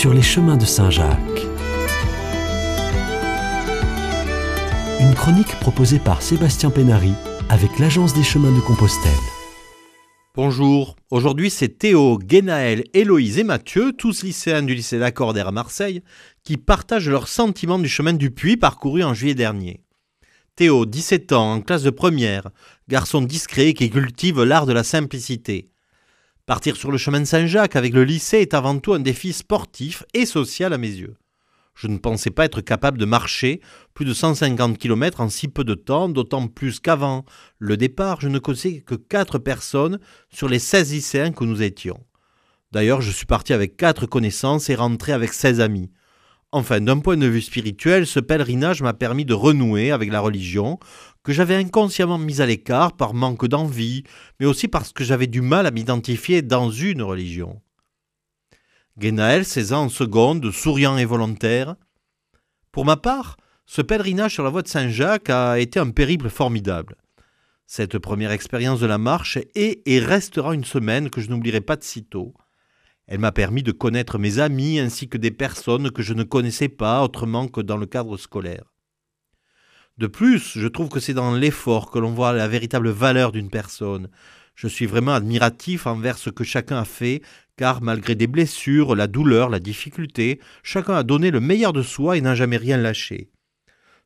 sur les chemins de Saint-Jacques. Une chronique proposée par Sébastien Pénary avec l'Agence des chemins de Compostelle. Bonjour, aujourd'hui c'est Théo, Guénaël, Héloïse et Mathieu, tous lycéens du lycée Lacordaire à Marseille, qui partagent leurs sentiments du chemin du puits parcouru en juillet dernier. Théo, 17 ans, en classe de première, garçon discret qui cultive l'art de la simplicité. Partir sur le chemin de Saint-Jacques avec le lycée est avant tout un défi sportif et social à mes yeux. Je ne pensais pas être capable de marcher plus de 150 km en si peu de temps, d'autant plus qu'avant le départ, je ne connaissais que 4 personnes sur les 16 lycéens que nous étions. D'ailleurs, je suis parti avec 4 connaissances et rentré avec 16 amis. Enfin, d'un point de vue spirituel, ce pèlerinage m'a permis de renouer avec la religion, que j'avais inconsciemment mise à l'écart par manque d'envie, mais aussi parce que j'avais du mal à m'identifier dans une religion. Guénaël, 16 ans en seconde, souriant et volontaire. Pour ma part, ce pèlerinage sur la voie de Saint-Jacques a été un périple formidable. Cette première expérience de la marche est et restera une semaine que je n'oublierai pas de sitôt. Elle m'a permis de connaître mes amis ainsi que des personnes que je ne connaissais pas autrement que dans le cadre scolaire. De plus, je trouve que c'est dans l'effort que l'on voit la véritable valeur d'une personne. Je suis vraiment admiratif envers ce que chacun a fait, car malgré des blessures, la douleur, la difficulté, chacun a donné le meilleur de soi et n'a jamais rien lâché.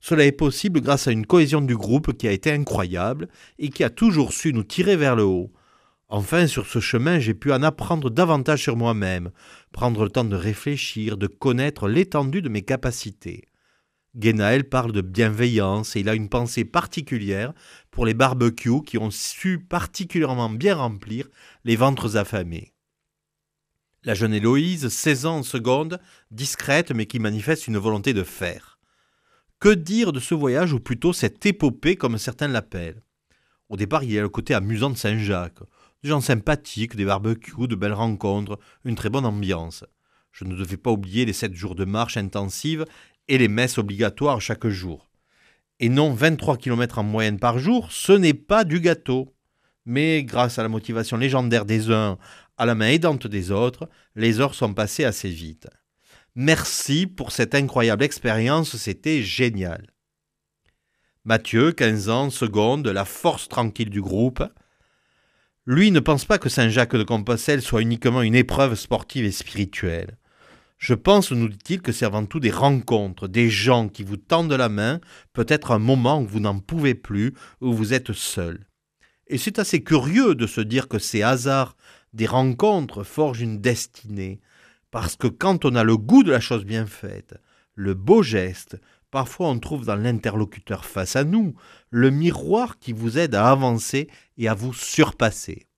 Cela est possible grâce à une cohésion du groupe qui a été incroyable et qui a toujours su nous tirer vers le haut. Enfin, sur ce chemin, j'ai pu en apprendre davantage sur moi-même, prendre le temps de réfléchir, de connaître l'étendue de mes capacités. Guénaël parle de bienveillance et il a une pensée particulière pour les barbecues qui ont su particulièrement bien remplir les ventres affamés. La jeune Héloïse, 16 ans en seconde, discrète mais qui manifeste une volonté de faire. Que dire de ce voyage ou plutôt cette épopée comme certains l'appellent? Au départ, il y a le côté amusant de Saint-Jacques des gens sympathiques, des barbecues, de belles rencontres, une très bonne ambiance. Je ne devais pas oublier les sept jours de marche intensive et les messes obligatoires chaque jour. Et non 23 km en moyenne par jour, ce n'est pas du gâteau. Mais grâce à la motivation légendaire des uns, à la main aidante des autres, les heures sont passées assez vite. Merci pour cette incroyable expérience, c'était génial. Mathieu, 15 ans, seconde, la force tranquille du groupe, lui ne pense pas que Saint-Jacques de Compostelle soit uniquement une épreuve sportive et spirituelle. Je pense, nous dit-il, que c'est avant tout des rencontres, des gens qui vous tendent la main, peut-être un moment où vous n'en pouvez plus, où vous êtes seul. Et c'est assez curieux de se dire que ces hasards des rencontres forgent une destinée, parce que quand on a le goût de la chose bien faite, le beau geste, Parfois, on trouve dans l'interlocuteur face à nous le miroir qui vous aide à avancer et à vous surpasser.